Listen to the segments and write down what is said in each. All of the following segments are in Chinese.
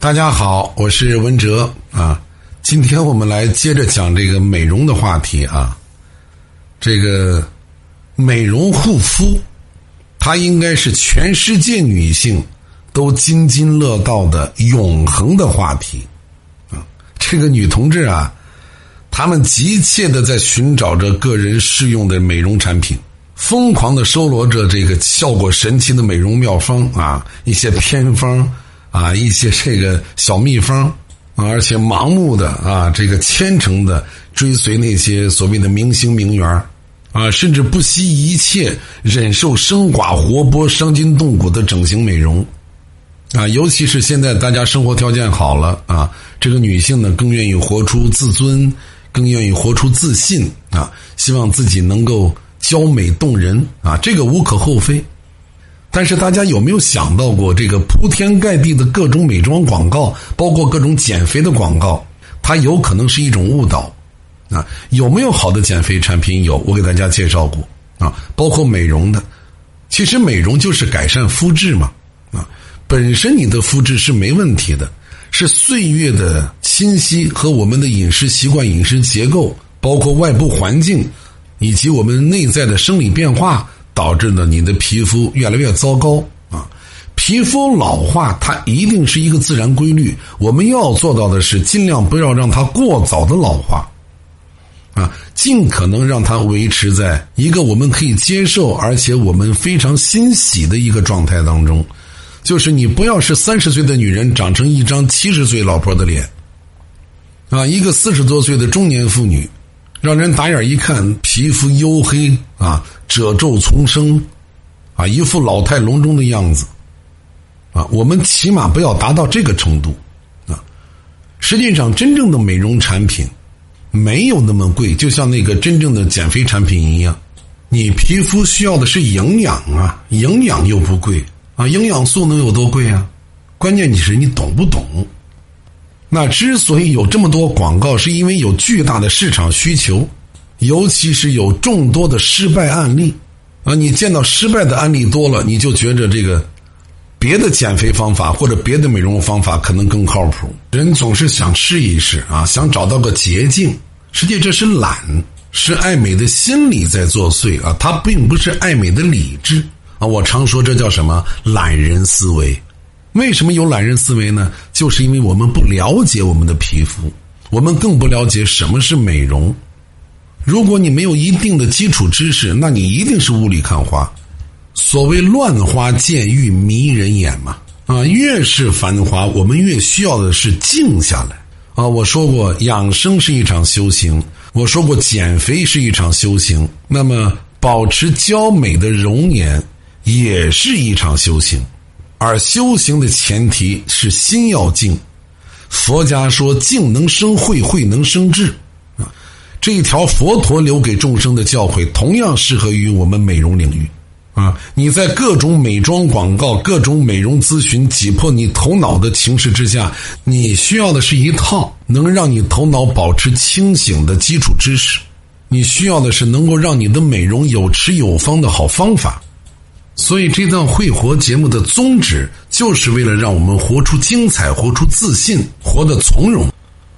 大家好，我是文哲啊。今天我们来接着讲这个美容的话题啊。这个美容护肤，它应该是全世界女性都津津乐道的永恒的话题啊。这个女同志啊，她们急切的在寻找着个人适用的美容产品。疯狂的搜罗着这个效果神奇的美容妙方啊，一些偏方啊，一些这个小秘方，而且盲目的啊，这个虔诚的追随那些所谓的明星名媛啊，甚至不惜一切忍受生寡活剥、伤筋动骨的整形美容啊，尤其是现在大家生活条件好了啊，这个女性呢更愿意活出自尊，更愿意活出自信啊，希望自己能够。娇美动人啊，这个无可厚非。但是大家有没有想到过，这个铺天盖地的各种美妆广告，包括各种减肥的广告，它有可能是一种误导啊？有没有好的减肥产品？有，我给大家介绍过啊，包括美容的。其实美容就是改善肤质嘛啊，本身你的肤质是没问题的，是岁月的侵袭和我们的饮食习惯、饮食结构，包括外部环境。以及我们内在的生理变化导致呢你的皮肤越来越糟糕啊！皮肤老化它一定是一个自然规律，我们要做到的是尽量不要让它过早的老化，啊，尽可能让它维持在一个我们可以接受而且我们非常欣喜的一个状态当中。就是你不要是三十岁的女人长成一张七十岁老婆的脸，啊，一个四十多岁的中年妇女。让人打眼一看，皮肤黝黑啊，褶皱丛生，啊，一副老态龙钟的样子，啊，我们起码不要达到这个程度，啊，实际上真正的美容产品没有那么贵，就像那个真正的减肥产品一样，你皮肤需要的是营养啊，营养又不贵啊，营养素能有多贵啊？关键你是你懂不懂？那之所以有这么多广告，是因为有巨大的市场需求，尤其是有众多的失败案例啊！你见到失败的案例多了，你就觉着这个别的减肥方法或者别的美容方法可能更靠谱。人总是想试一试啊，想找到个捷径。实际这是懒，是爱美的心理在作祟啊！它并不是爱美的理智啊！我常说这叫什么懒人思维。为什么有懒人思维呢？就是因为我们不了解我们的皮肤，我们更不了解什么是美容。如果你没有一定的基础知识，那你一定是雾里看花。所谓乱花渐欲迷人眼嘛，啊，越是繁华，我们越需要的是静下来。啊，我说过养生是一场修行，我说过减肥是一场修行，那么保持娇美的容颜也是一场修行。而修行的前提是心要静，佛家说静能生慧，慧能生智，啊，这一条佛陀留给众生的教诲，同样适合于我们美容领域，啊，你在各种美妆广告、各种美容咨询挤破你头脑的情势之下，你需要的是一套能让你头脑保持清醒的基础知识，你需要的是能够让你的美容有持有方的好方法。所以，这档会活节目的宗旨，就是为了让我们活出精彩，活出自信，活得从容。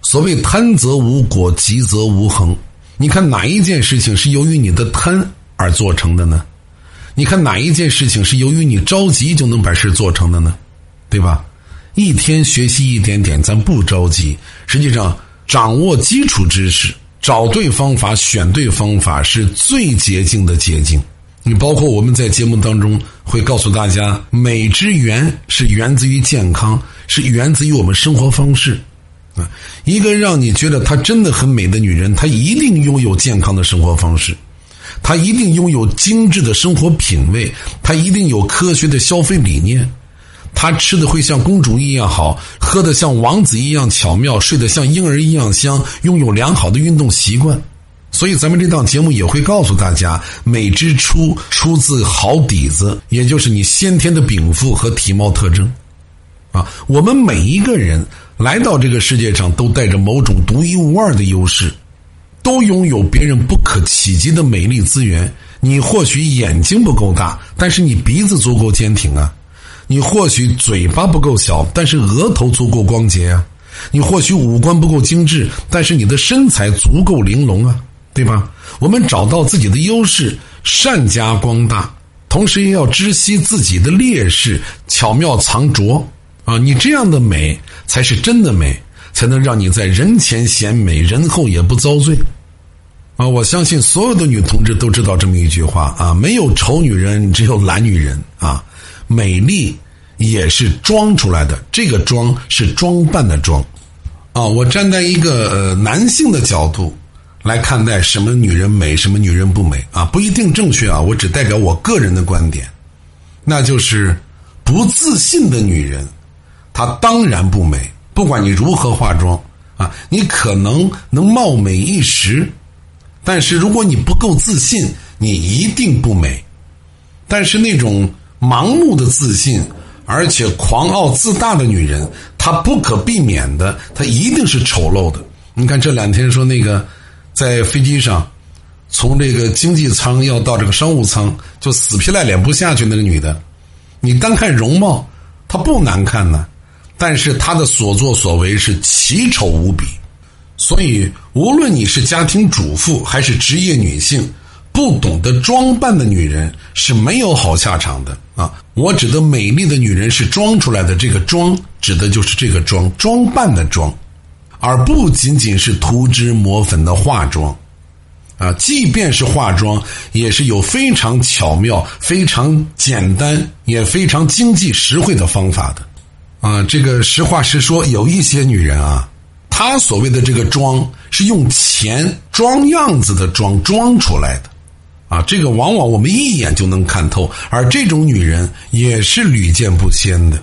所谓贪则无果，急则无恒。你看哪一件事情是由于你的贪而做成的呢？你看哪一件事情是由于你着急就能把事做成的呢？对吧？一天学习一点点，咱不着急。实际上，掌握基础知识，找对方法，选对方法，是最捷径的捷径。你包括我们在节目当中会告诉大家，美之源是源自于健康，是源自于我们生活方式。啊，一个让你觉得她真的很美的女人，她一定拥有健康的生活方式，她一定拥有精致的生活品味，她一定有科学的消费理念，她吃的会像公主一样好，喝的像王子一样巧妙，睡得像婴儿一样香，拥有良好的运动习惯。所以，咱们这档节目也会告诉大家，美之初出自好底子，也就是你先天的禀赋和体貌特征。啊，我们每一个人来到这个世界上，都带着某种独一无二的优势，都拥有别人不可企及的美丽资源。你或许眼睛不够大，但是你鼻子足够坚挺啊；你或许嘴巴不够小，但是额头足够光洁啊；你或许五官不够精致，但是你的身材足够玲珑啊，对吧？我们找到自己的优势，善加光大，同时也要知悉自己的劣势，巧妙藏拙啊！你这样的美才是真的美，才能让你在人前显美，人后也不遭罪。啊，我相信所有的女同志都知道这么一句话啊：没有丑女人，只有懒女人啊。美丽也是装出来的，这个装是装扮的装。啊，我站在一个呃男性的角度来看待什么女人美，什么女人不美啊，不一定正确啊。我只代表我个人的观点，那就是不自信的女人，她当然不美。不管你如何化妆啊，你可能能貌美一时。但是如果你不够自信，你一定不美。但是那种盲目的自信，而且狂傲自大的女人，她不可避免的，她一定是丑陋的。你看这两天说那个，在飞机上，从这个经济舱要到这个商务舱，就死皮赖脸不下去那个女的，你单看容貌，她不难看呢，但是她的所作所为是奇丑无比。所以，无论你是家庭主妇还是职业女性，不懂得装扮的女人是没有好下场的啊！我指的美丽的女人是装出来的，这个“装”指的就是这个装装扮的“装”，而不仅仅是涂脂抹粉的化妆啊！即便是化妆，也是有非常巧妙、非常简单、也非常经济实惠的方法的啊！这个实话实说，有一些女人啊。他所谓的这个装是用钱装样子的装装出来的，啊，这个往往我们一眼就能看透，而这种女人也是屡见不鲜的，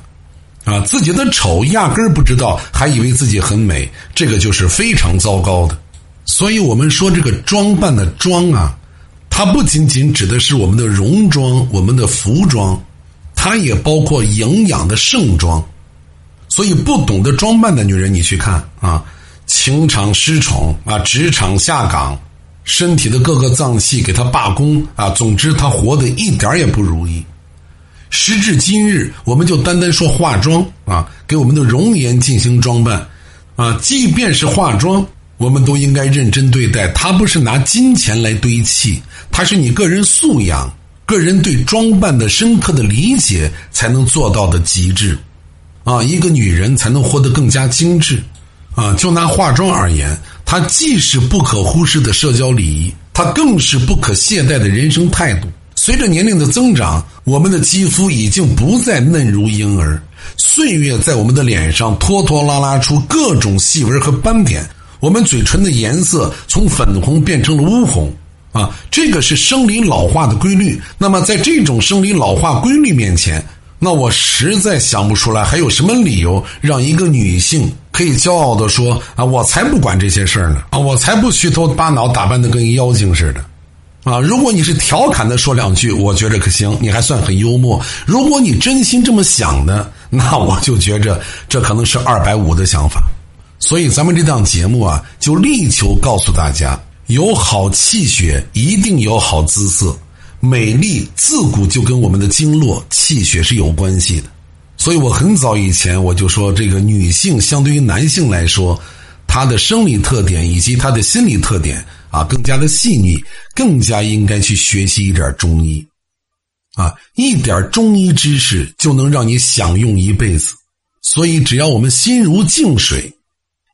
啊，自己的丑压根儿不知道，还以为自己很美，这个就是非常糟糕的。所以我们说这个装扮的装啊，它不仅仅指的是我们的戎装、我们的服装，它也包括营养的盛装。所以，不懂得装扮的女人，你去看啊，情场失宠啊，职场下岗，身体的各个脏器给她罢工啊，总之她活得一点也不如意。时至今日，我们就单单说化妆啊，给我们的容颜进行装扮啊，即便是化妆，我们都应该认真对待。它不是拿金钱来堆砌，它是你个人素养、个人对装扮的深刻的理解才能做到的极致。啊，一个女人才能活得更加精致，啊，就拿化妆而言，它既是不可忽视的社交礼仪，它更是不可懈怠的人生态度。随着年龄的增长，我们的肌肤已经不再嫩如婴儿，岁月在我们的脸上拖拖拉拉出各种细纹和斑点，我们嘴唇的颜色从粉红变成了乌红，啊，这个是生理老化的规律。那么，在这种生理老化规律面前，那我实在想不出来，还有什么理由让一个女性可以骄傲的说啊，我才不管这些事儿呢。啊，我才不虚头巴脑打扮的跟妖精似的，啊，如果你是调侃的说两句，我觉着可行，你还算很幽默。如果你真心这么想的，那我就觉着这可能是二百五的想法。所以咱们这档节目啊，就力求告诉大家，有好气血，一定有好姿色。美丽自古就跟我们的经络气血是有关系的，所以我很早以前我就说，这个女性相对于男性来说，她的生理特点以及她的心理特点啊，更加的细腻，更加应该去学习一点中医，啊，一点中医知识就能让你享用一辈子。所以，只要我们心如静水，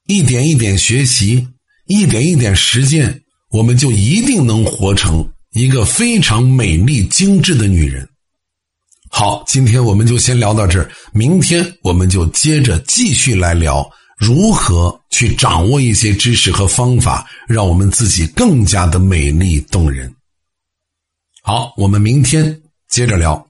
一点一点学习，一点一点实践，我们就一定能活成。一个非常美丽精致的女人。好，今天我们就先聊到这儿，明天我们就接着继续来聊如何去掌握一些知识和方法，让我们自己更加的美丽动人。好，我们明天接着聊。